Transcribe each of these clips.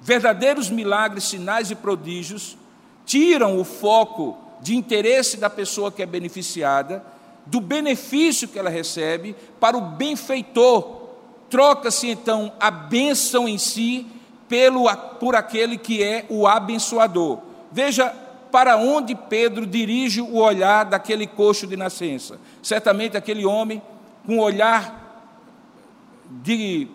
verdadeiros milagres, sinais e prodígios tiram o foco de interesse da pessoa que é beneficiada, do benefício que ela recebe, para o benfeitor. Troca-se então a bênção em si pelo, por aquele que é o abençoador. Veja para onde Pedro dirige o olhar daquele coxo de nascença. Certamente aquele homem com um olhar de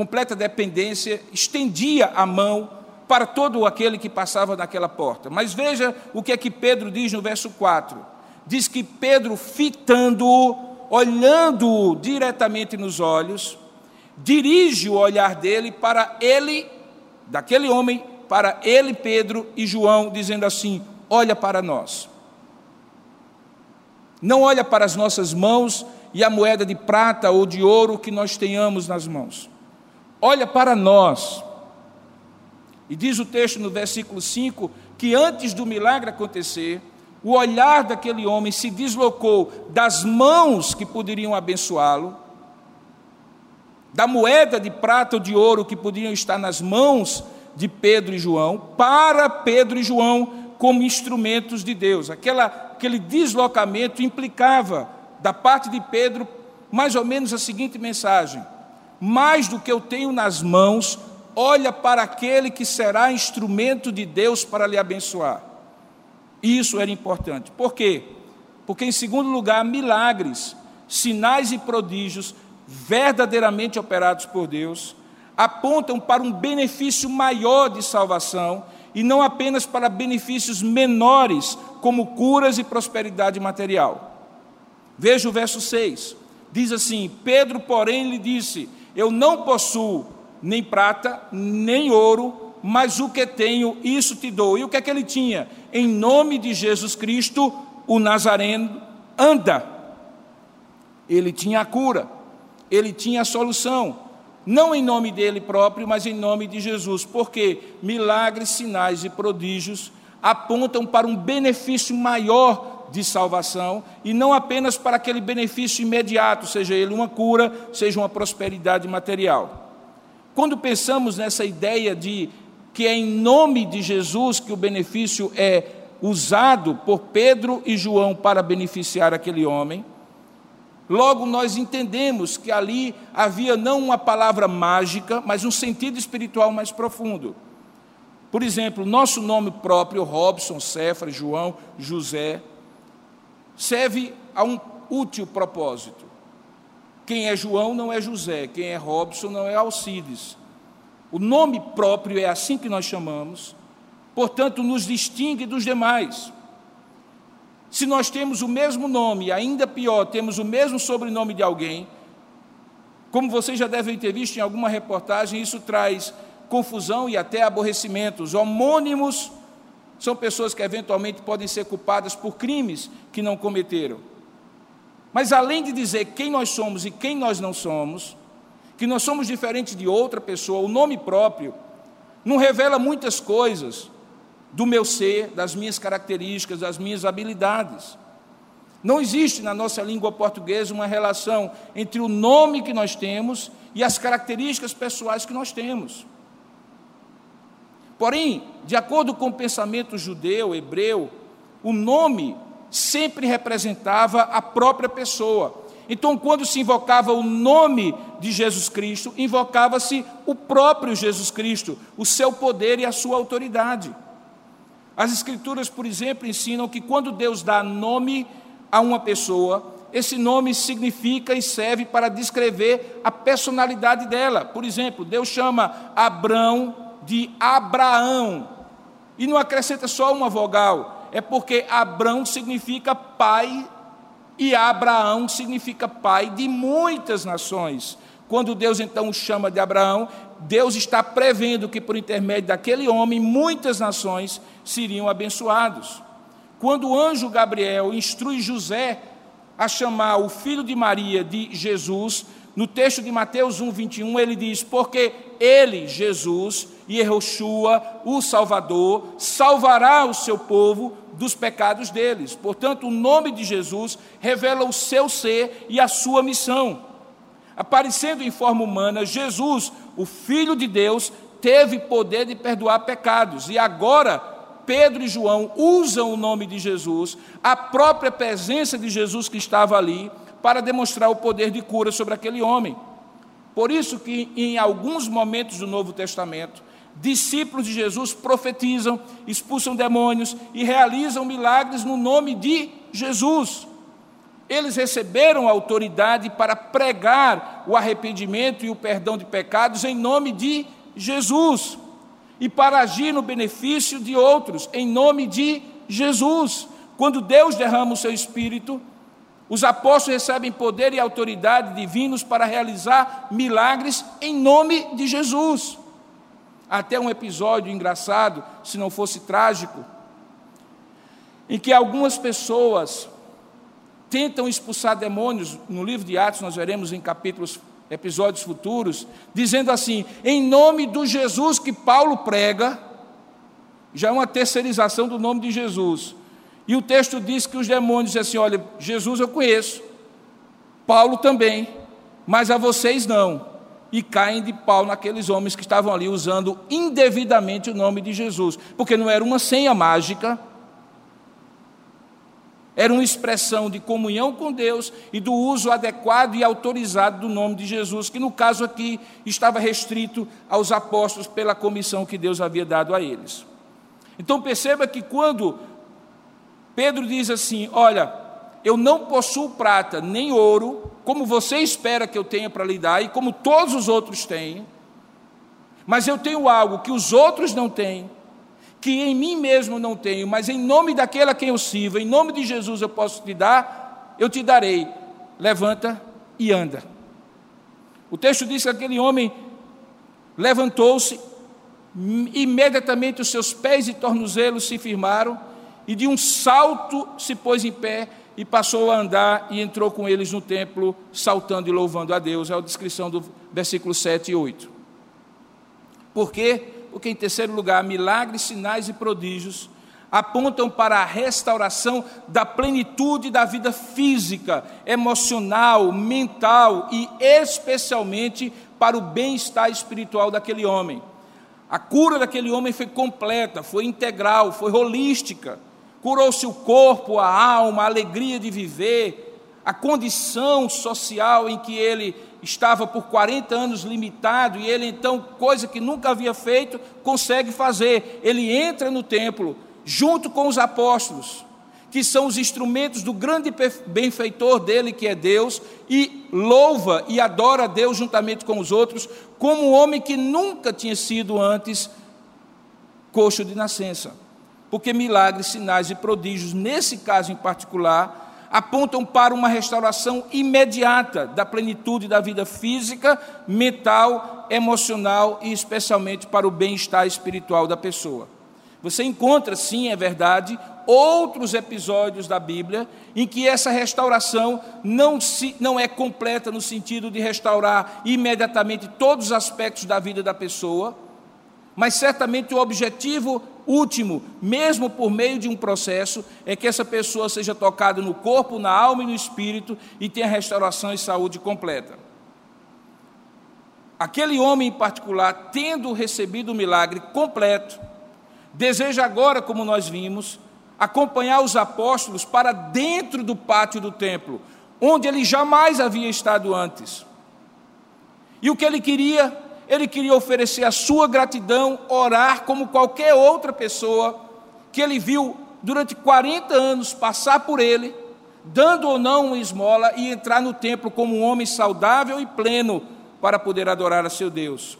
completa dependência estendia a mão para todo aquele que passava naquela porta. Mas veja o que é que Pedro diz no verso 4. Diz que Pedro, fitando-o, olhando-o diretamente nos olhos, dirige o olhar dele para ele, daquele homem, para ele, Pedro e João, dizendo assim: Olha para nós. Não olha para as nossas mãos e a moeda de prata ou de ouro que nós tenhamos nas mãos. Olha para nós. E diz o texto no versículo 5 que antes do milagre acontecer, o olhar daquele homem se deslocou das mãos que poderiam abençoá-lo, da moeda de prata ou de ouro que poderiam estar nas mãos de Pedro e João para Pedro e João como instrumentos de Deus. Aquela, aquele deslocamento implicava, da parte de Pedro, mais ou menos a seguinte mensagem: mais do que eu tenho nas mãos, olha para aquele que será instrumento de Deus para lhe abençoar. Isso era importante. Por quê? Porque, em segundo lugar, milagres, sinais e prodígios verdadeiramente operados por Deus apontam para um benefício maior de salvação e não apenas para benefícios menores, como curas e prosperidade material. Veja o verso 6. Diz assim: Pedro, porém, lhe disse: Eu não possuo nem prata, nem ouro, mas o que tenho, isso te dou. E o que é que ele tinha? Em nome de Jesus Cristo, o Nazareno, anda. Ele tinha a cura, ele tinha a solução não em nome dele próprio, mas em nome de Jesus, porque milagres, sinais e prodígios apontam para um benefício maior de salvação e não apenas para aquele benefício imediato, seja ele uma cura, seja uma prosperidade material. Quando pensamos nessa ideia de que é em nome de Jesus que o benefício é usado por Pedro e João para beneficiar aquele homem, Logo, nós entendemos que ali havia não uma palavra mágica, mas um sentido espiritual mais profundo. Por exemplo, nosso nome próprio, Robson, Cefra, João, José, serve a um útil propósito. Quem é João não é José, quem é Robson não é Alcides. O nome próprio é assim que nós chamamos, portanto, nos distingue dos demais. Se nós temos o mesmo nome, ainda pior, temos o mesmo sobrenome de alguém, como vocês já devem ter visto em alguma reportagem, isso traz confusão e até aborrecimento. Os homônimos são pessoas que eventualmente podem ser culpadas por crimes que não cometeram. Mas além de dizer quem nós somos e quem nós não somos, que nós somos diferentes de outra pessoa, o nome próprio não revela muitas coisas do meu ser, das minhas características, das minhas habilidades. Não existe na nossa língua portuguesa uma relação entre o nome que nós temos e as características pessoais que nós temos. Porém, de acordo com o pensamento judeu, hebreu, o nome sempre representava a própria pessoa. Então, quando se invocava o nome de Jesus Cristo, invocava-se o próprio Jesus Cristo, o seu poder e a sua autoridade. As Escrituras, por exemplo, ensinam que quando Deus dá nome a uma pessoa, esse nome significa e serve para descrever a personalidade dela. Por exemplo, Deus chama Abrão de Abraão e não acrescenta só uma vogal, é porque Abrão significa pai e Abraão significa pai de muitas nações. Quando Deus então o chama de Abraão, Deus está prevendo que por intermédio daquele homem muitas nações seriam abençoados. Quando o anjo Gabriel instrui José a chamar o filho de Maria de Jesus, no texto de Mateus 1, 21, ele diz: Porque ele, Jesus, Yehoshua, o Salvador, salvará o seu povo dos pecados deles. Portanto, o nome de Jesus revela o seu ser e a sua missão. Aparecendo em forma humana, Jesus, o Filho de Deus, teve poder de perdoar pecados. E agora, Pedro e João usam o nome de Jesus, a própria presença de Jesus que estava ali, para demonstrar o poder de cura sobre aquele homem. Por isso que em alguns momentos do Novo Testamento, discípulos de Jesus profetizam, expulsam demônios e realizam milagres no nome de Jesus. Eles receberam autoridade para pregar o arrependimento e o perdão de pecados em nome de Jesus e para agir no benefício de outros em nome de Jesus. Quando Deus derrama o seu espírito, os apóstolos recebem poder e autoridade divinos para realizar milagres em nome de Jesus. Até um episódio engraçado, se não fosse trágico, em que algumas pessoas tentam expulsar demônios, no livro de Atos nós veremos em capítulos, episódios futuros, dizendo assim: em nome do Jesus que Paulo prega, já é uma terceirização do nome de Jesus. E o texto diz que os demônios dizem assim: olha, Jesus eu conheço, Paulo também, mas a vocês não. E caem de pau naqueles homens que estavam ali usando indevidamente o nome de Jesus, porque não era uma senha mágica, era uma expressão de comunhão com Deus e do uso adequado e autorizado do nome de Jesus, que no caso aqui estava restrito aos apóstolos pela comissão que Deus havia dado a eles. Então perceba que quando Pedro diz assim: Olha, eu não possuo prata nem ouro, como você espera que eu tenha para lhe dar, e como todos os outros têm, mas eu tenho algo que os outros não têm, que em mim mesmo não tenho, mas em nome daquele a quem eu sirvo, em nome de Jesus eu posso te dar, eu te darei. Levanta e anda. O texto diz que aquele homem levantou-se, imediatamente os seus pés e tornozelos se firmaram, e de um salto se pôs em pé e passou a andar e entrou com eles no templo, saltando e louvando a Deus. É a descrição do versículo 7 e 8. Por quê? Porque, em terceiro lugar, milagres, sinais e prodígios apontam para a restauração da plenitude da vida física, emocional, mental e especialmente para o bem-estar espiritual daquele homem. A cura daquele homem foi completa, foi integral, foi holística curou-se o corpo, a alma, a alegria de viver, a condição social em que ele estava por 40 anos limitado, e ele então, coisa que nunca havia feito, consegue fazer. Ele entra no templo, junto com os apóstolos, que são os instrumentos do grande benfeitor dele, que é Deus, e louva e adora a Deus juntamente com os outros, como um homem que nunca tinha sido antes coxo de nascença porque milagres, sinais e prodígios, nesse caso em particular, apontam para uma restauração imediata da plenitude da vida física, mental, emocional e especialmente para o bem-estar espiritual da pessoa. Você encontra, sim, é verdade, outros episódios da Bíblia em que essa restauração não, se, não é completa no sentido de restaurar imediatamente todos os aspectos da vida da pessoa, mas certamente o objetivo último, mesmo por meio de um processo, é que essa pessoa seja tocada no corpo, na alma e no espírito e tenha restauração e saúde completa. Aquele homem em particular, tendo recebido o milagre completo, deseja agora, como nós vimos, acompanhar os apóstolos para dentro do pátio do templo, onde ele jamais havia estado antes. E o que ele queria ele queria oferecer a sua gratidão, orar como qualquer outra pessoa que ele viu durante 40 anos passar por ele, dando ou não uma esmola e entrar no templo como um homem saudável e pleno para poder adorar a seu Deus.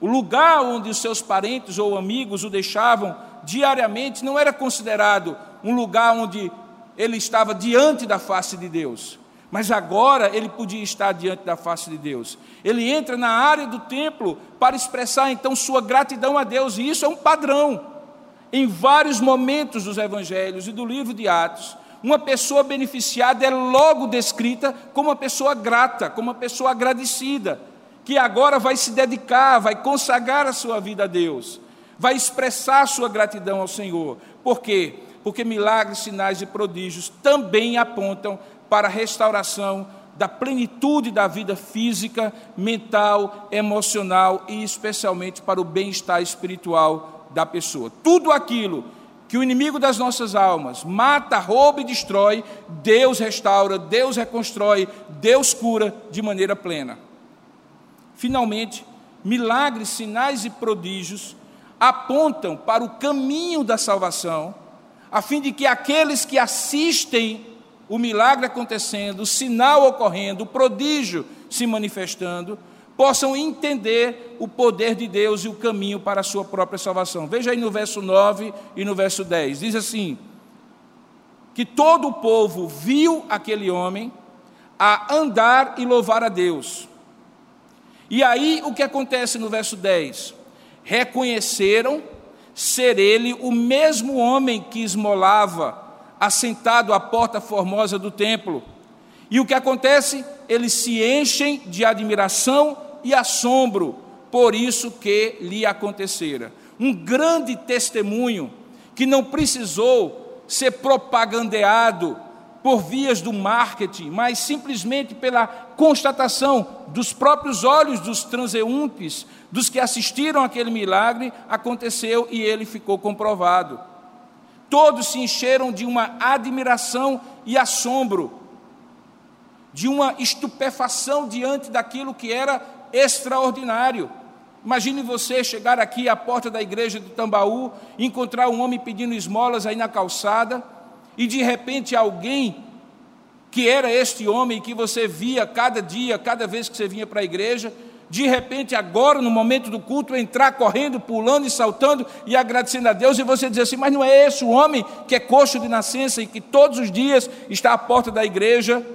O lugar onde os seus parentes ou amigos o deixavam diariamente não era considerado um lugar onde ele estava diante da face de Deus. Mas agora ele podia estar diante da face de Deus. Ele entra na área do templo para expressar então sua gratidão a Deus, e isso é um padrão. Em vários momentos dos evangelhos e do livro de Atos, uma pessoa beneficiada é logo descrita como uma pessoa grata, como uma pessoa agradecida, que agora vai se dedicar, vai consagrar a sua vida a Deus, vai expressar sua gratidão ao Senhor. Por quê? Porque milagres, sinais e prodígios também apontam para a restauração da plenitude da vida física, mental, emocional e especialmente para o bem-estar espiritual da pessoa. Tudo aquilo que o inimigo das nossas almas mata, rouba e destrói, Deus restaura, Deus reconstrói, Deus cura de maneira plena. Finalmente, milagres, sinais e prodígios apontam para o caminho da salvação, a fim de que aqueles que assistem o milagre acontecendo, o sinal ocorrendo, o prodígio se manifestando, possam entender o poder de Deus e o caminho para a sua própria salvação. Veja aí no verso 9 e no verso 10. Diz assim: que todo o povo viu aquele homem a andar e louvar a Deus. E aí o que acontece no verso 10? Reconheceram ser ele o mesmo homem que esmolava, assentado à porta formosa do templo. E o que acontece? Eles se enchem de admiração e assombro por isso que lhe acontecera. Um grande testemunho que não precisou ser propagandeado por vias do marketing, mas simplesmente pela constatação dos próprios olhos dos transeuntes, dos que assistiram aquele milagre, aconteceu e ele ficou comprovado. Todos se encheram de uma admiração e assombro, de uma estupefação diante daquilo que era extraordinário. Imagine você chegar aqui à porta da igreja de Tambaú, encontrar um homem pedindo esmolas aí na calçada, e de repente alguém que era este homem que você via cada dia, cada vez que você vinha para a igreja, de repente, agora, no momento do culto, entrar correndo, pulando e saltando e agradecendo a Deus, e você dizer assim: Mas não é esse o homem que é coxo de nascença e que todos os dias está à porta da igreja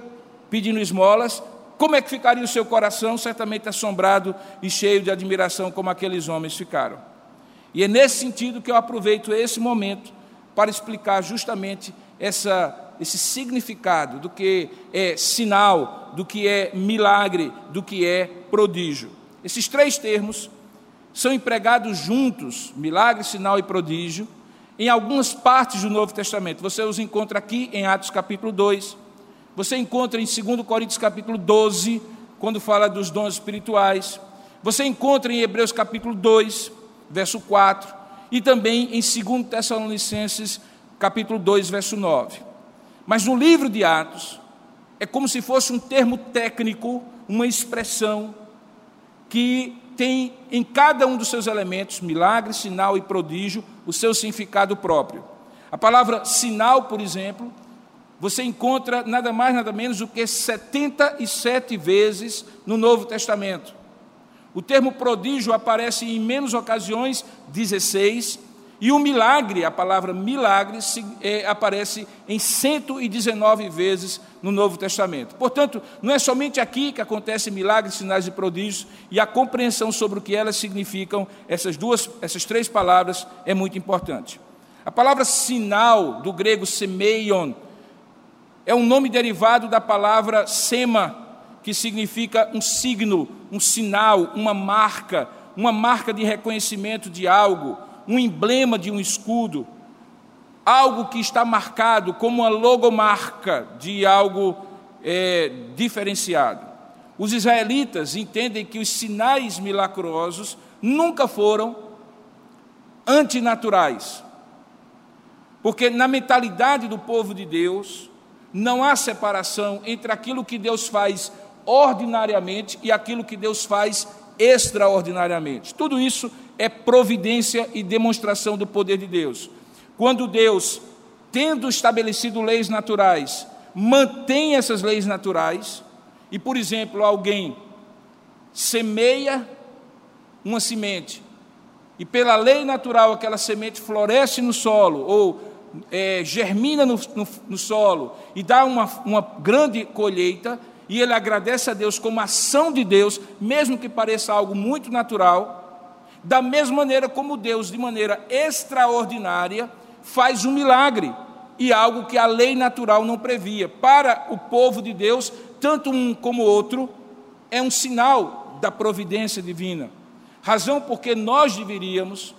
pedindo esmolas? como é que ficaria o seu coração? Certamente assombrado e cheio de admiração, como aqueles homens ficaram. E é nesse sentido que eu aproveito esse momento para explicar justamente essa, esse significado do que é sinal, do que é milagre, do que é prodígio. Esses três termos são empregados juntos, milagre, sinal e prodígio, em algumas partes do Novo Testamento. Você os encontra aqui em Atos capítulo 2, você encontra em 2 Coríntios capítulo 12, quando fala dos dons espirituais. Você encontra em Hebreus capítulo 2, verso 4, e também em 2 Tessalonicenses capítulo 2, verso 9. Mas no livro de Atos, é como se fosse um termo técnico, uma expressão que tem em cada um dos seus elementos, milagre, sinal e prodígio, o seu significado próprio. A palavra sinal, por exemplo, você encontra nada mais, nada menos do que 77 vezes no Novo Testamento. O termo prodígio aparece em menos ocasiões, 16, e o milagre, a palavra milagre, é, aparece em 119 vezes no Novo Testamento. Portanto, não é somente aqui que acontecem milagres, sinais e prodígios, e a compreensão sobre o que elas significam, essas duas, essas três palavras, é muito importante. A palavra sinal, do grego semeion, é um nome derivado da palavra sema, que significa um signo, um sinal, uma marca, uma marca de reconhecimento de algo, um emblema de um escudo, algo que está marcado como uma logomarca de algo é, diferenciado. Os israelitas entendem que os sinais milagrosos nunca foram antinaturais, porque na mentalidade do povo de Deus, não há separação entre aquilo que Deus faz ordinariamente e aquilo que Deus faz extraordinariamente. Tudo isso é providência e demonstração do poder de Deus. Quando Deus, tendo estabelecido leis naturais, mantém essas leis naturais, e, por exemplo, alguém semeia uma semente, e pela lei natural aquela semente floresce no solo, ou é, germina no, no, no, solo e dá uma, uma grande colheita, e ele agradece a Deus como ação de Deus, mesmo que pareça algo muito natural, da mesma maneira como Deus, de maneira extraordinária, faz um milagre e algo que a lei natural não previa. Para o povo de Deus, tanto um como outro, é um sinal da providência divina. Razão porque nós deveríamos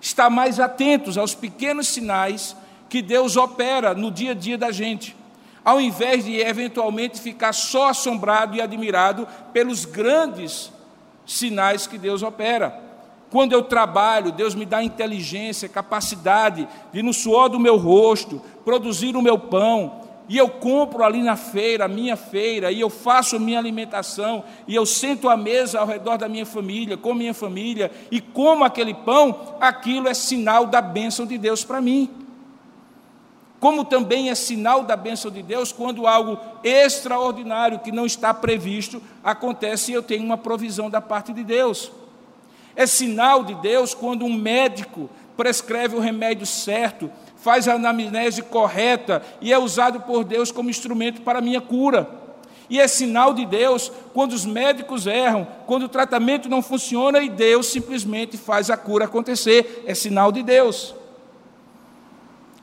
estar mais atentos aos pequenos sinais que Deus opera no dia a dia da gente. ao invés de eventualmente ficar só assombrado e admirado pelos grandes sinais que Deus opera. Quando eu trabalho, Deus me dá inteligência, capacidade de, no suor do meu rosto, produzir o meu pão, e eu compro ali na feira, a minha feira, e eu faço minha alimentação, e eu sento à mesa ao redor da minha família, com minha família, e como aquele pão, aquilo é sinal da bênção de Deus para mim como também é sinal da bênção de Deus quando algo extraordinário que não está previsto acontece e eu tenho uma provisão da parte de Deus. É sinal de Deus quando um médico prescreve o remédio certo, faz a anamnese correta e é usado por Deus como instrumento para a minha cura. E é sinal de Deus quando os médicos erram, quando o tratamento não funciona e Deus simplesmente faz a cura acontecer. É sinal de Deus.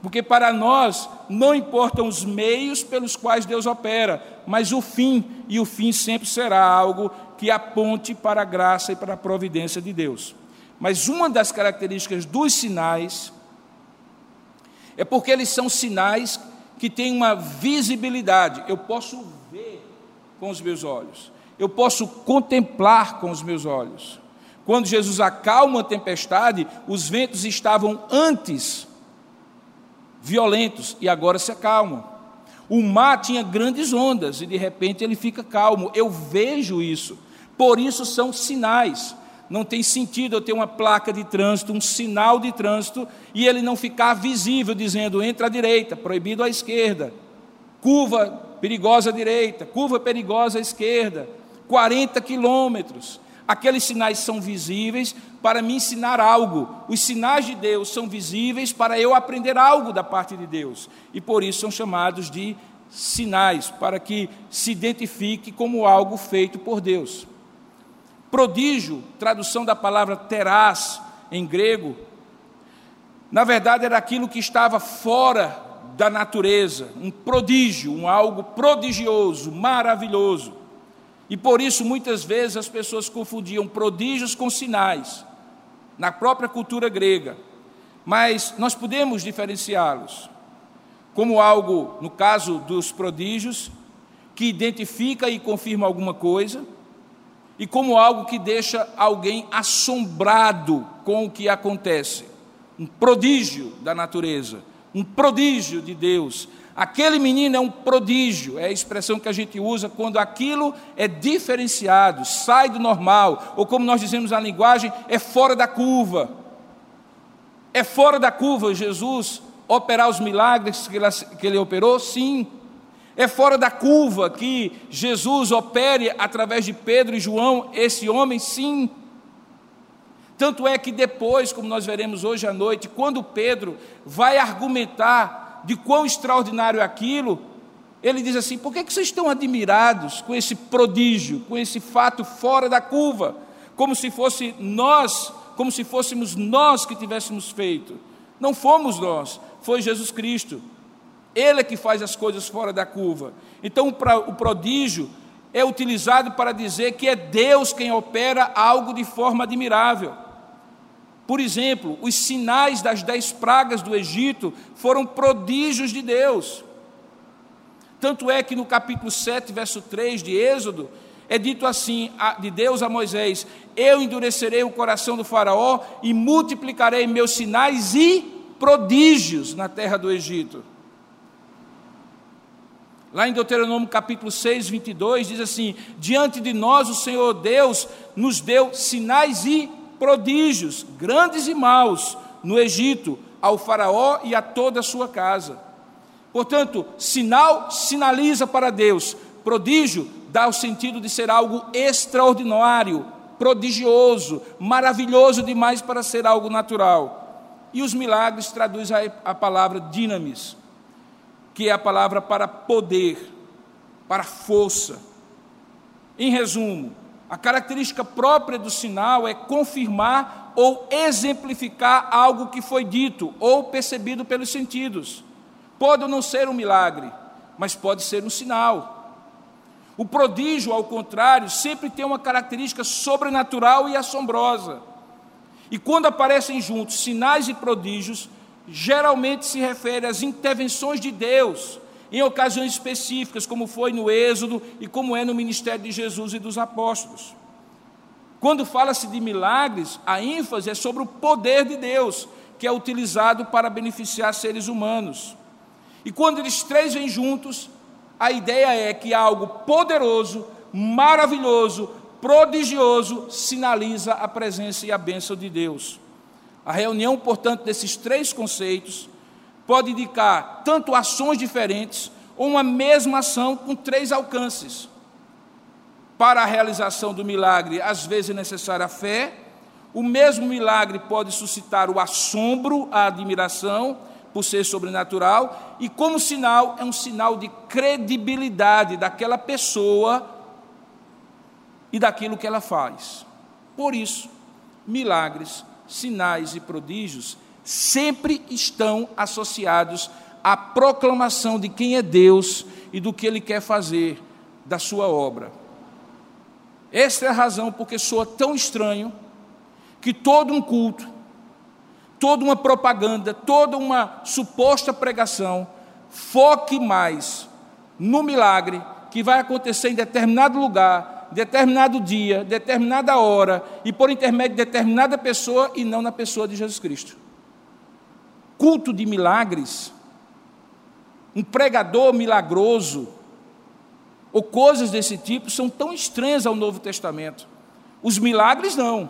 Porque para nós não importam os meios pelos quais Deus opera, mas o fim, e o fim sempre será algo que aponte para a graça e para a providência de Deus. Mas uma das características dos sinais é porque eles são sinais que têm uma visibilidade. Eu posso ver com os meus olhos, eu posso contemplar com os meus olhos. Quando Jesus acalma a tempestade, os ventos estavam antes violentos e agora se acalmam. O mar tinha grandes ondas e de repente ele fica calmo. Eu vejo isso. Por isso são sinais. Não tem sentido eu ter uma placa de trânsito, um sinal de trânsito, e ele não ficar visível, dizendo entra à direita, proibido à esquerda, curva perigosa à direita, curva perigosa à esquerda, 40 quilômetros. Aqueles sinais são visíveis para me ensinar algo. Os sinais de Deus são visíveis para eu aprender algo da parte de Deus. E por isso são chamados de sinais, para que se identifique como algo feito por Deus. Prodígio, tradução da palavra terás em grego, na verdade era aquilo que estava fora da natureza, um prodígio, um algo prodigioso, maravilhoso. E por isso, muitas vezes, as pessoas confundiam prodígios com sinais, na própria cultura grega. Mas nós podemos diferenciá-los como algo, no caso dos prodígios, que identifica e confirma alguma coisa, e como algo que deixa alguém assombrado com o que acontece. Um prodígio da natureza, um prodígio de Deus, Aquele menino é um prodígio, é a expressão que a gente usa quando aquilo é diferenciado, sai do normal, ou como nós dizemos na linguagem, é fora da curva. É fora da curva Jesus operar os milagres que ele, operou? Sim. É fora da curva que Jesus opere através de Pedro e João, esse homem? Sim. Tanto é que depois, como nós veremos hoje à noite, quando Pedro vai argumentar de quão extraordinário é aquilo, ele diz assim: por que, que vocês estão admirados com esse prodígio, com esse fato fora da curva, como se fosse nós, como se fôssemos nós que tivéssemos feito? Não fomos nós, foi Jesus Cristo. Ele é que faz as coisas fora da curva. Então, o prodígio é utilizado para dizer que é Deus quem opera algo de forma admirável. Por exemplo, os sinais das dez pragas do Egito foram prodígios de Deus. Tanto é que no capítulo 7, verso 3 de Êxodo, é dito assim de Deus a Moisés: Eu endurecerei o coração do Faraó e multiplicarei meus sinais e prodígios na terra do Egito. Lá em Deuteronômio capítulo 6, 22, diz assim: Diante de nós o Senhor Deus nos deu sinais e prodígios, grandes e maus, no Egito, ao Faraó e a toda a sua casa. Portanto, sinal sinaliza para Deus, prodígio dá o sentido de ser algo extraordinário, prodigioso, maravilhoso demais para ser algo natural. E os milagres traduz a, a palavra dinamis, que é a palavra para poder, para força. Em resumo, a característica própria do sinal é confirmar ou exemplificar algo que foi dito ou percebido pelos sentidos. Pode não ser um milagre, mas pode ser um sinal. O prodígio, ao contrário, sempre tem uma característica sobrenatural e assombrosa. E quando aparecem juntos sinais e prodígios, geralmente se refere às intervenções de Deus em ocasiões específicas, como foi no Êxodo e como é no ministério de Jesus e dos apóstolos. Quando fala-se de milagres, a ênfase é sobre o poder de Deus, que é utilizado para beneficiar seres humanos. E quando eles três vêm juntos, a ideia é que algo poderoso, maravilhoso, prodigioso sinaliza a presença e a bênção de Deus. A reunião, portanto, desses três conceitos pode indicar tanto ações diferentes ou uma mesma ação com três alcances. Para a realização do milagre, às vezes é necessária a fé, o mesmo milagre pode suscitar o assombro, a admiração, por ser sobrenatural, e como sinal, é um sinal de credibilidade daquela pessoa e daquilo que ela faz. Por isso, milagres, sinais e prodígios sempre estão associados à proclamação de quem é Deus e do que Ele quer fazer da sua obra. Esta é a razão porque soa tão estranho que todo um culto, toda uma propaganda, toda uma suposta pregação foque mais no milagre que vai acontecer em determinado lugar, determinado dia, determinada hora e por intermédio de determinada pessoa e não na pessoa de Jesus Cristo. Culto de milagres, um pregador milagroso, ou coisas desse tipo são tão estranhas ao Novo Testamento. Os milagres não,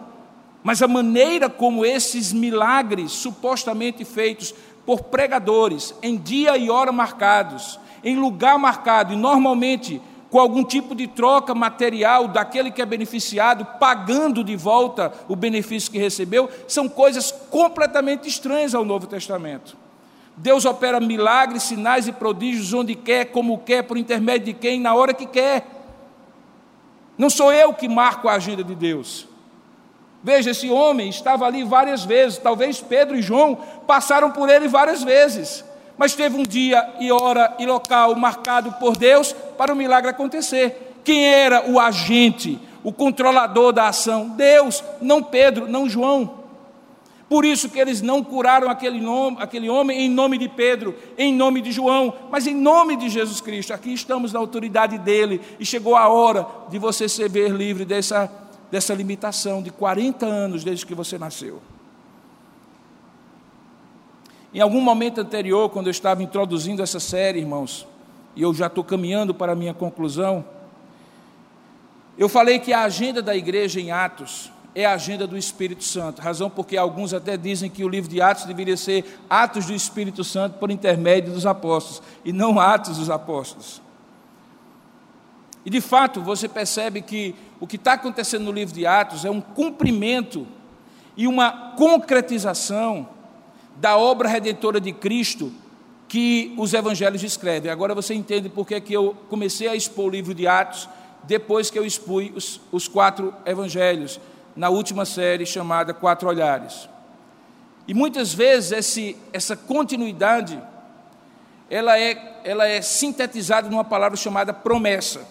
mas a maneira como esses milagres, supostamente feitos por pregadores, em dia e hora marcados, em lugar marcado, e normalmente com algum tipo de troca material daquele que é beneficiado, pagando de volta o benefício que recebeu, são coisas completamente estranhas ao Novo Testamento. Deus opera milagres, sinais e prodígios onde quer, como quer, por intermédio de quem, na hora que quer. Não sou eu que marco a agenda de Deus. Veja, esse homem estava ali várias vezes, talvez Pedro e João passaram por ele várias vezes, mas teve um dia e hora e local marcado por Deus para o milagre acontecer. Quem era o agente, o controlador da ação? Deus, não Pedro, não João. Por isso que eles não curaram aquele, nome, aquele homem em nome de Pedro, em nome de João, mas em nome de Jesus Cristo. Aqui estamos na autoridade dele e chegou a hora de você ser ver livre dessa, dessa limitação de 40 anos desde que você nasceu. Em algum momento anterior, quando eu estava introduzindo essa série, irmãos, e eu já estou caminhando para a minha conclusão, eu falei que a agenda da igreja em Atos é a agenda do Espírito Santo. Razão porque alguns até dizem que o livro de Atos deveria ser Atos do Espírito Santo por intermédio dos apóstolos, e não Atos dos apóstolos. E de fato, você percebe que o que está acontecendo no livro de Atos é um cumprimento e uma concretização da obra redentora de Cristo que os evangelhos descrevem. Agora você entende por que eu comecei a expor o livro de Atos depois que eu expus os, os quatro evangelhos na última série chamada Quatro Olhares. E muitas vezes esse, essa continuidade ela é, ela é sintetizada numa palavra chamada promessa.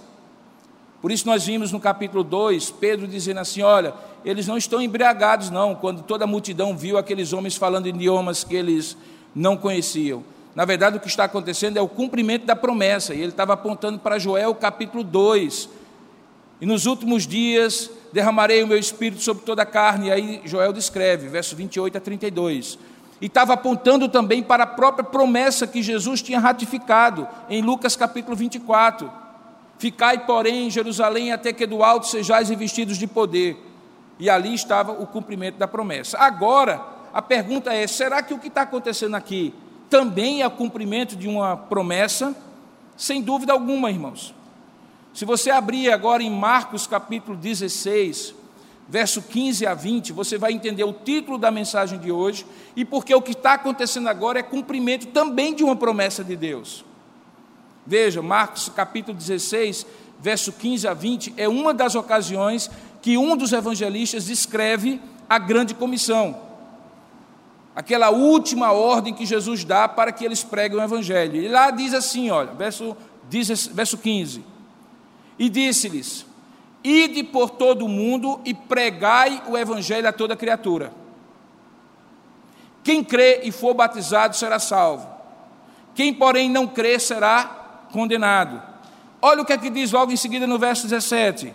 Por isso nós vimos no capítulo 2, Pedro dizendo assim, olha, eles não estão embriagados não, quando toda a multidão viu aqueles homens falando idiomas que eles não conheciam. Na verdade, o que está acontecendo é o cumprimento da promessa, e ele estava apontando para Joel capítulo 2. E nos últimos dias derramarei o meu espírito sobre toda a carne. E aí Joel descreve, verso 28 a 32. E estava apontando também para a própria promessa que Jesus tinha ratificado em Lucas capítulo 24. Ficai, porém, em Jerusalém até que do alto sejais revestidos de poder. E ali estava o cumprimento da promessa. Agora, a pergunta é: será que o que está acontecendo aqui também é o cumprimento de uma promessa? Sem dúvida alguma, irmãos. Se você abrir agora em Marcos capítulo 16, verso 15 a 20, você vai entender o título da mensagem de hoje e porque o que está acontecendo agora é cumprimento também de uma promessa de Deus. Veja, Marcos capítulo 16, verso 15 a 20, é uma das ocasiões que um dos evangelistas descreve a grande comissão. Aquela última ordem que Jesus dá para que eles preguem o evangelho. E lá diz assim, olha, verso, diz, verso 15 e disse-lhes: Ide por todo o mundo e pregai o evangelho a toda criatura. Quem crê e for batizado será salvo. Quem, porém, não crê será condenado. Olha o que é que diz logo em seguida no verso 17: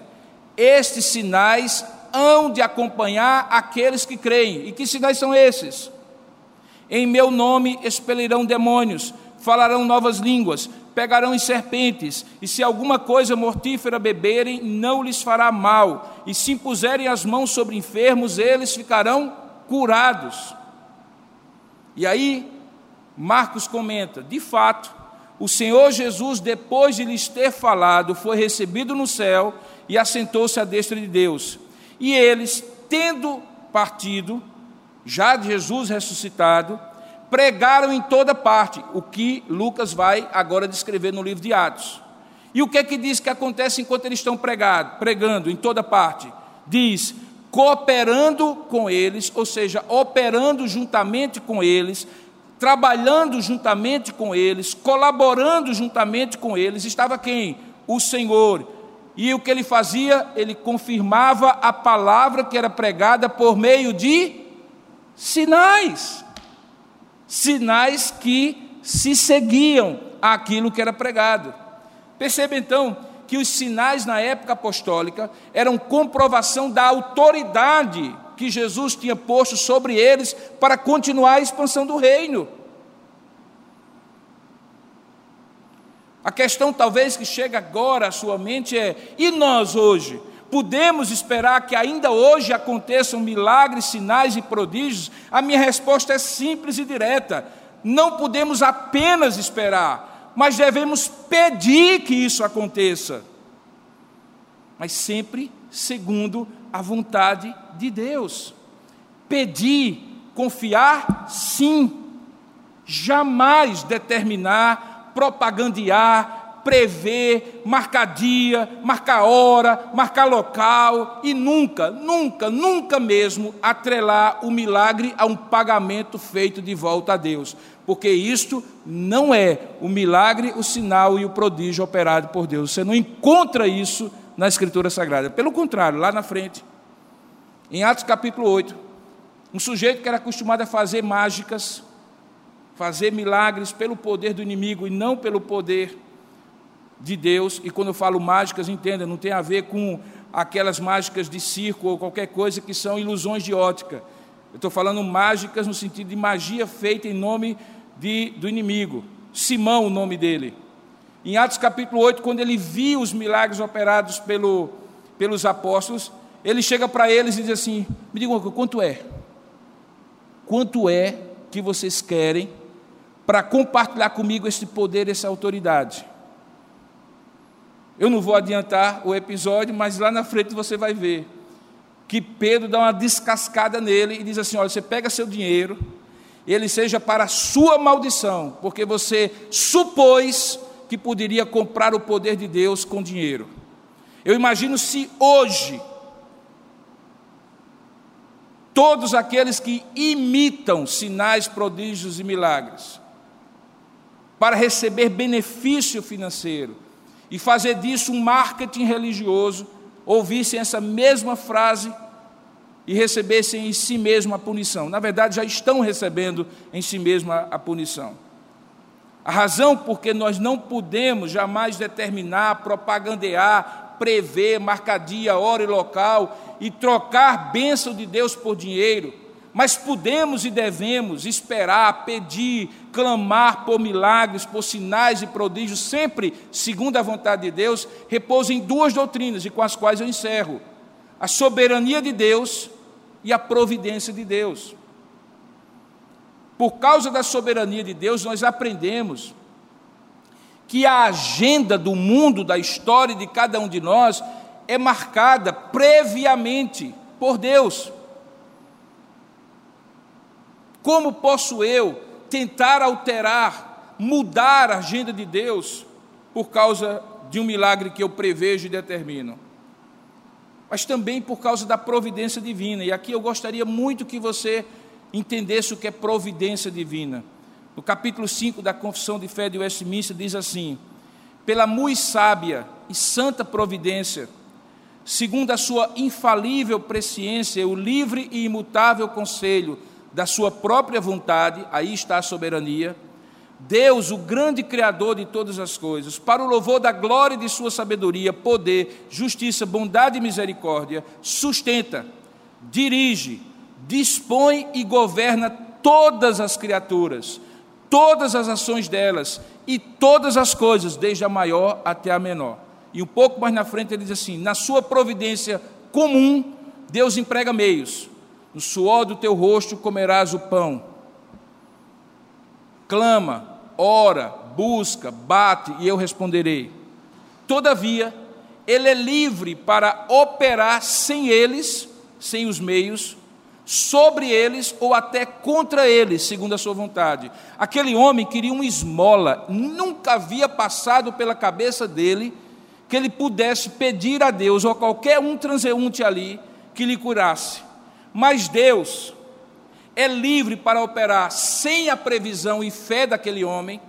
Estes sinais hão de acompanhar aqueles que creem. E que sinais são esses? Em meu nome expelirão demônios, falarão novas línguas, pegarão em serpentes, e se alguma coisa mortífera beberem, não lhes fará mal, e se impuserem as mãos sobre enfermos, eles ficarão curados. E aí, Marcos comenta: de fato, o Senhor Jesus, depois de lhes ter falado, foi recebido no céu e assentou-se à destra de Deus. E eles, tendo partido, já de Jesus ressuscitado, pregaram em toda parte, o que Lucas vai agora descrever no livro de Atos. E o que é que diz que acontece enquanto eles estão pregado, pregando em toda parte? Diz: cooperando com eles, ou seja, operando juntamente com eles, trabalhando juntamente com eles, colaborando juntamente com eles, estava quem? O Senhor. E o que ele fazia? Ele confirmava a palavra que era pregada por meio de sinais sinais que se seguiam àquilo que era pregado. Perceba então que os sinais na época apostólica eram comprovação da autoridade que Jesus tinha posto sobre eles para continuar a expansão do reino. A questão talvez que chega agora à sua mente é: e nós hoje? Podemos esperar que ainda hoje aconteçam milagres, sinais e prodígios? A minha resposta é simples e direta. Não podemos apenas esperar, mas devemos pedir que isso aconteça. Mas sempre segundo a vontade de Deus. Pedir, confiar, sim. Jamais determinar, propagandear, prever, marcar dia, marcar hora, marcar local e nunca, nunca, nunca mesmo atrelar o milagre a um pagamento feito de volta a Deus, porque isto não é o milagre, o sinal e o prodígio operado por Deus. Você não encontra isso na Escritura Sagrada. Pelo contrário, lá na frente, em Atos capítulo 8, um sujeito que era acostumado a fazer mágicas, fazer milagres pelo poder do inimigo e não pelo poder de Deus, e quando eu falo mágicas, entenda, não tem a ver com aquelas mágicas de circo ou qualquer coisa que são ilusões de ótica. Eu estou falando mágicas no sentido de magia feita em nome de, do inimigo. Simão, o nome dele. Em Atos capítulo 8, quando ele viu os milagres operados pelo, pelos apóstolos, ele chega para eles e diz assim: Me digam quanto é? Quanto é que vocês querem para compartilhar comigo esse poder, essa autoridade? Eu não vou adiantar o episódio, mas lá na frente você vai ver que Pedro dá uma descascada nele e diz assim: Olha, você pega seu dinheiro, ele seja para sua maldição, porque você supôs que poderia comprar o poder de Deus com dinheiro. Eu imagino se hoje todos aqueles que imitam sinais, prodígios e milagres para receber benefício financeiro, e fazer disso um marketing religioso, ouvissem essa mesma frase e recebessem em si mesmo a punição. Na verdade, já estão recebendo em si mesmo a, punição. A razão porque nós não podemos jamais determinar, propagandear, prever, marcar dia, hora e local e trocar bênção de Deus por dinheiro mas podemos e devemos esperar, pedir, clamar por milagres, por sinais e prodígios, sempre segundo a vontade de Deus, repousa em duas doutrinas, e com as quais eu encerro: a soberania de Deus e a providência de Deus. Por causa da soberania de Deus, nós aprendemos que a agenda do mundo, da história de cada um de nós, é marcada previamente por Deus. Como posso eu tentar alterar, mudar a agenda de Deus por causa de um milagre que eu prevejo e determino? Mas também por causa da providência divina. E aqui eu gostaria muito que você entendesse o que é providência divina. No capítulo 5 da Confissão de Fé de Westminster diz assim: Pela muito sábia e santa providência, segundo a sua infalível presciência, o livre e imutável conselho da sua própria vontade, aí está a soberania, Deus, o grande Criador de todas as coisas, para o louvor da glória de Sua sabedoria, poder, justiça, bondade e misericórdia, sustenta, dirige, dispõe e governa todas as criaturas, todas as ações delas e todas as coisas, desde a maior até a menor. E um pouco mais na frente ele diz assim: na sua providência comum, Deus emprega meios. No suor do teu rosto comerás o pão. Clama, ora, busca, bate e eu responderei. Todavia, ele é livre para operar sem eles, sem os meios, sobre eles ou até contra eles, segundo a sua vontade. Aquele homem queria uma esmola, nunca havia passado pela cabeça dele que ele pudesse pedir a Deus ou a qualquer um transeunte ali que lhe curasse. Mas Deus é livre para operar sem a previsão e fé daquele homem,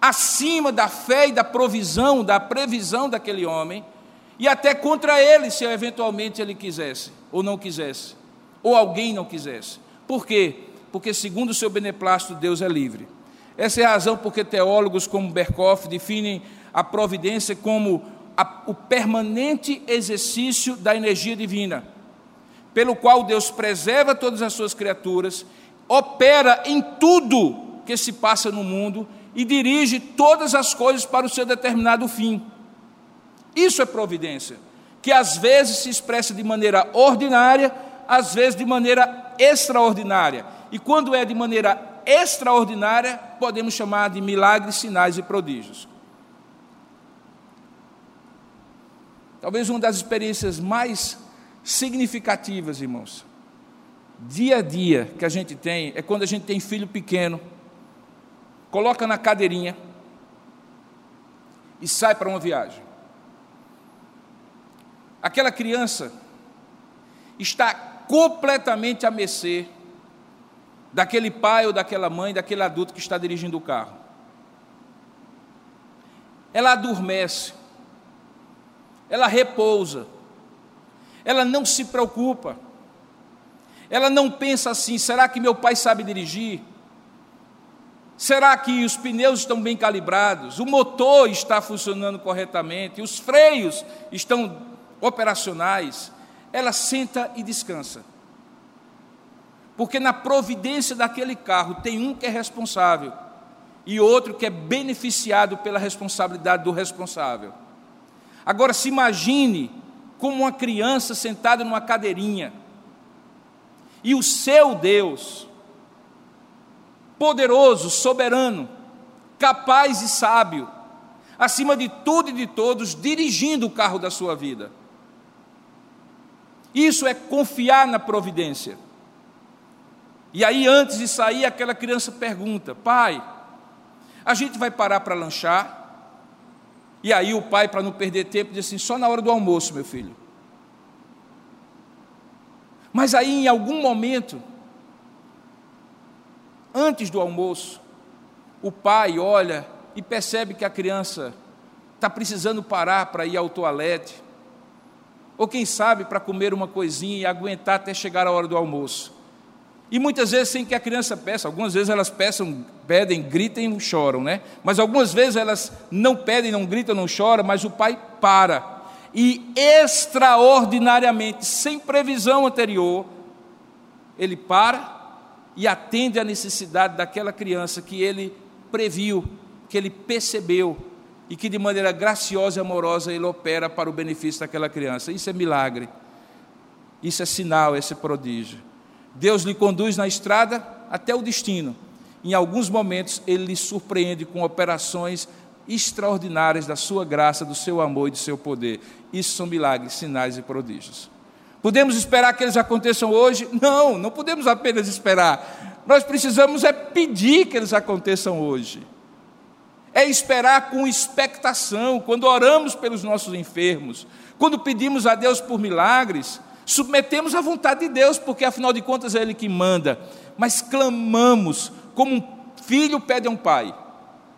acima da fé e da provisão, da previsão daquele homem, e até contra ele, se eventualmente ele quisesse ou não quisesse ou alguém não quisesse. Por quê? Porque, segundo o seu beneplácito, Deus é livre. Essa é a razão porque teólogos como Berkoff definem a providência como a, o permanente exercício da energia divina, pelo qual Deus preserva todas as suas criaturas, opera em tudo que se passa no mundo e dirige todas as coisas para o seu determinado fim. Isso é providência, que às vezes se expressa de maneira ordinária às vezes de maneira extraordinária. E quando é de maneira extraordinária, podemos chamar de milagres, sinais e prodígios. Talvez uma das experiências mais significativas, irmãos, dia a dia que a gente tem é quando a gente tem filho pequeno, coloca na cadeirinha e sai para uma viagem. Aquela criança está completamente a mercê daquele pai ou daquela mãe, daquele adulto que está dirigindo o carro. Ela adormece, ela repousa, ela não se preocupa, ela não pensa assim: será que meu pai sabe dirigir? Será que os pneus estão bem calibrados? O motor está funcionando corretamente? Os freios estão operacionais? Ela senta e descansa. Porque na providência daquele carro tem um que é responsável e outro que é beneficiado pela responsabilidade do responsável. Agora se imagine como uma criança sentada numa cadeirinha e o seu Deus, poderoso, soberano, capaz e sábio, acima de tudo e de todos, dirigindo o carro da sua vida. Isso é confiar na providência. E aí, antes de sair, aquela criança pergunta: Pai, a gente vai parar para lanchar? E aí, o pai, para não perder tempo, diz assim: Só na hora do almoço, meu filho. Mas aí, em algum momento, antes do almoço, o pai olha e percebe que a criança está precisando parar para ir ao toalete ou quem sabe para comer uma coisinha e aguentar até chegar a hora do almoço. E muitas vezes sem que a criança peça, algumas vezes elas peçam, pedem, gritem e choram, né? Mas algumas vezes elas não pedem, não gritam, não choram, mas o pai para. E extraordinariamente, sem previsão anterior, ele para e atende à necessidade daquela criança que ele previu, que ele percebeu, e que de maneira graciosa e amorosa ele opera para o benefício daquela criança. Isso é milagre. Isso é sinal, esse é prodígio. Deus lhe conduz na estrada até o destino. Em alguns momentos ele lhe surpreende com operações extraordinárias da sua graça, do seu amor e do seu poder. Isso são milagres, sinais e prodígios. Podemos esperar que eles aconteçam hoje? Não, não podemos apenas esperar. Nós precisamos é pedir que eles aconteçam hoje é esperar com expectação, quando oramos pelos nossos enfermos, quando pedimos a Deus por milagres, submetemos à vontade de Deus, porque afinal de contas é Ele que manda, mas clamamos como um filho pede a um pai.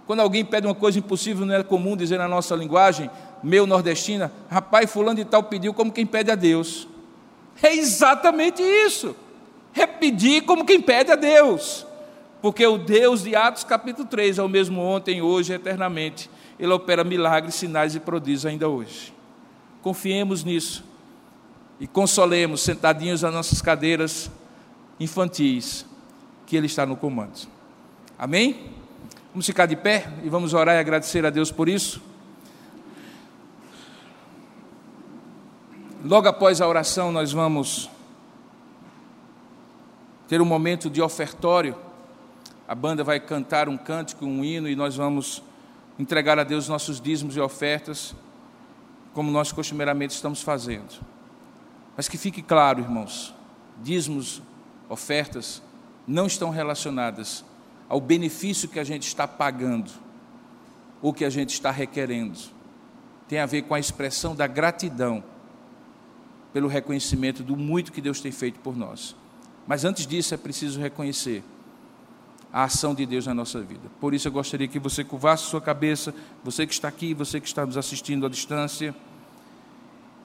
Quando alguém pede uma coisa impossível, não é comum dizer na nossa linguagem, meu nordestina, rapaz, fulano de tal pediu como quem pede a Deus. É exatamente isso. É pedir como quem pede a Deus. Porque o Deus de Atos capítulo 3 é o mesmo ontem, hoje e eternamente. Ele opera milagres, sinais e prodígios ainda hoje. Confiemos nisso e consolemos, sentadinhos nas nossas cadeiras infantis, que Ele está no comando. Amém? Vamos ficar de pé e vamos orar e agradecer a Deus por isso. Logo após a oração, nós vamos ter um momento de ofertório. A banda vai cantar um cântico, um hino, e nós vamos entregar a Deus nossos dízimos e ofertas, como nós costumeiramente estamos fazendo. Mas que fique claro, irmãos, dízimos, ofertas, não estão relacionadas ao benefício que a gente está pagando ou que a gente está requerendo. Tem a ver com a expressão da gratidão pelo reconhecimento do muito que Deus tem feito por nós. Mas antes disso é preciso reconhecer a ação de Deus na nossa vida. Por isso eu gostaria que você curvasse sua cabeça, você que está aqui, você que está nos assistindo à distância,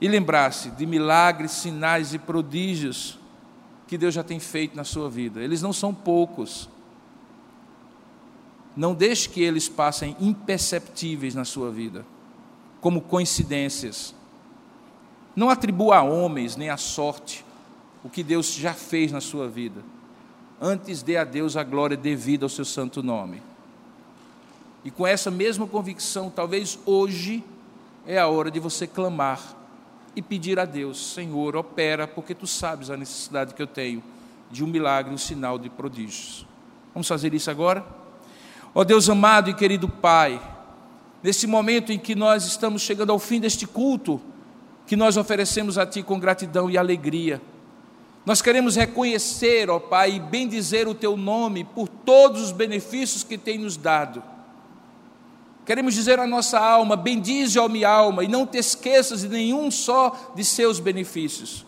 e lembrasse de milagres, sinais e prodígios que Deus já tem feito na sua vida. Eles não são poucos. Não deixe que eles passem imperceptíveis na sua vida, como coincidências. Não atribua a homens nem à sorte o que Deus já fez na sua vida. Antes dê a Deus a glória devida ao seu santo nome. E com essa mesma convicção, talvez hoje é a hora de você clamar e pedir a Deus: Senhor, opera, porque tu sabes a necessidade que eu tenho de um milagre, um sinal de prodígios. Vamos fazer isso agora? Ó Deus amado e querido Pai, nesse momento em que nós estamos chegando ao fim deste culto, que nós oferecemos a Ti com gratidão e alegria, nós queremos reconhecer, ó Pai, e bendizer o Teu nome por todos os benefícios que tem nos dado. Queremos dizer à nossa alma: bendize, ó minha alma, e não te esqueças de nenhum só de seus benefícios.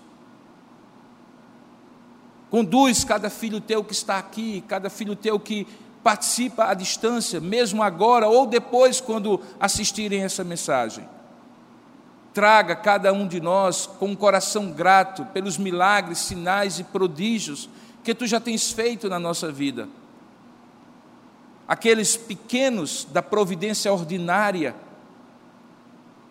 Conduz cada filho teu que está aqui, cada filho teu que participa à distância, mesmo agora ou depois, quando assistirem essa mensagem. Traga cada um de nós com um coração grato pelos milagres, sinais e prodígios que tu já tens feito na nossa vida. Aqueles pequenos da providência ordinária,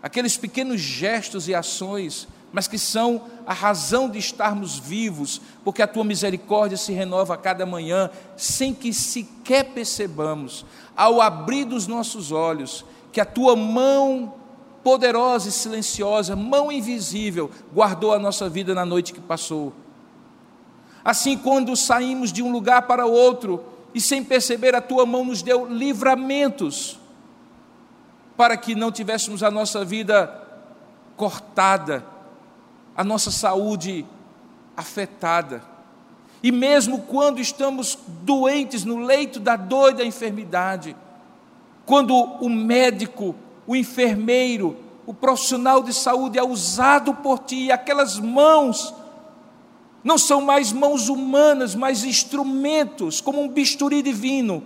aqueles pequenos gestos e ações mas que são a razão de estarmos vivos, porque a tua misericórdia se renova a cada manhã, sem que sequer percebamos, ao abrir dos nossos olhos, que a tua mão poderosa e silenciosa, mão invisível, guardou a nossa vida na noite que passou. Assim, quando saímos de um lugar para outro, e sem perceber, a tua mão nos deu livramentos, para que não tivéssemos a nossa vida cortada, a nossa saúde afetada. E mesmo quando estamos doentes no leito da dor e da enfermidade, quando o médico, o enfermeiro, o profissional de saúde é usado por ti, aquelas mãos não são mais mãos humanas, mas instrumentos, como um bisturi divino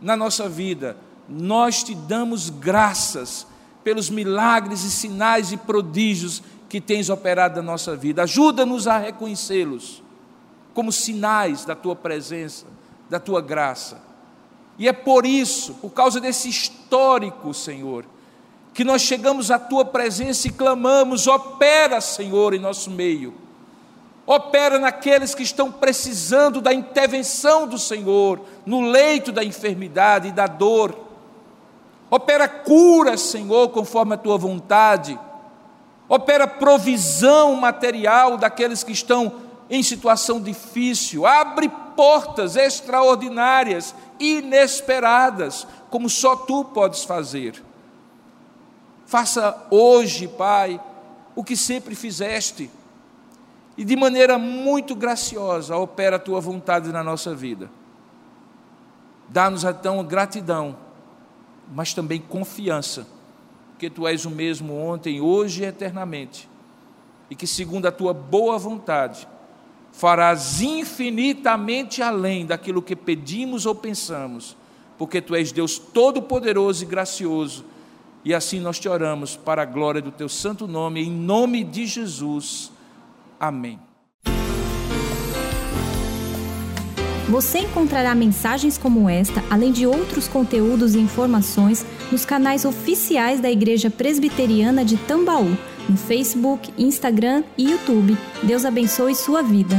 na nossa vida. Nós te damos graças pelos milagres e sinais e prodígios que tens operado na nossa vida. Ajuda-nos a reconhecê-los como sinais da tua presença, da tua graça. E é por isso, por causa desse histórico, Senhor, que nós chegamos à tua presença e clamamos: opera, Senhor, em nosso meio. Opera naqueles que estão precisando da intervenção do Senhor, no leito da enfermidade e da dor. Opera cura, Senhor, conforme a tua vontade opera provisão material daqueles que estão em situação difícil, abre portas extraordinárias, inesperadas, como só tu podes fazer. Faça hoje, Pai, o que sempre fizeste, e de maneira muito graciosa opera a tua vontade na nossa vida. Dá-nos então gratidão, mas também confiança porque tu és o mesmo ontem, hoje e eternamente, e que, segundo a tua boa vontade, farás infinitamente além daquilo que pedimos ou pensamos, porque tu és Deus todo-poderoso e gracioso, e assim nós te oramos para a glória do teu santo nome, em nome de Jesus. Amém. Você encontrará mensagens como esta, além de outros conteúdos e informações, nos canais oficiais da Igreja Presbiteriana de Tambaú, no Facebook, Instagram e YouTube. Deus abençoe sua vida.